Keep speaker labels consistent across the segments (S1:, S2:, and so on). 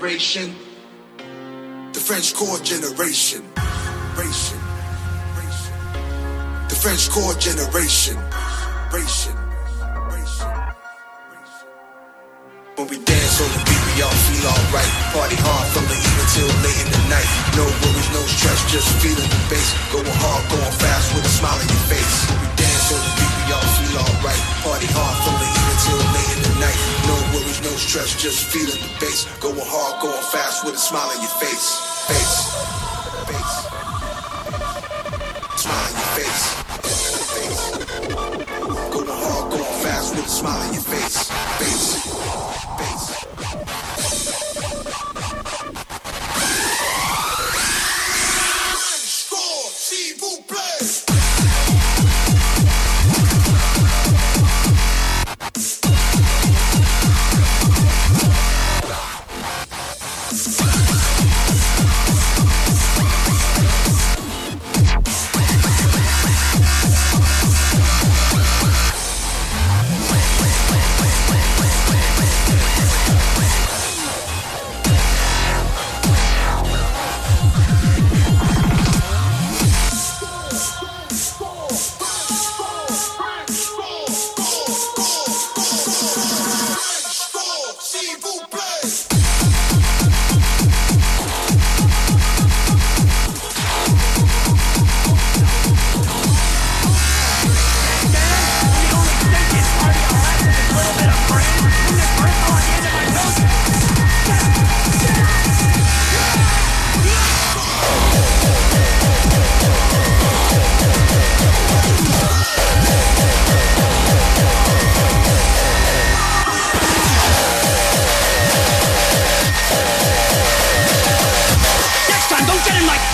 S1: generation. The Frenchcore generation. Ration. The Frenchcore generation. Ration. When we dance on the beat, we all feel alright. Party hard from the evening till late in the night. No worries, no stress, just feeling the bass. Going hard, going fast with a smile on your face. When we dance on the beat, we all feel alright. Party hard from the till late in the night. No worries, no stress, just feeling the bass. Going hard, going fast with a smile on your face. Face. Face. Smile on your face. Face. Going hard, going fast with a smile on your face. Face. Face.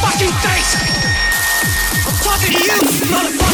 S2: Fucking face! I'm talking to you, motherfucker!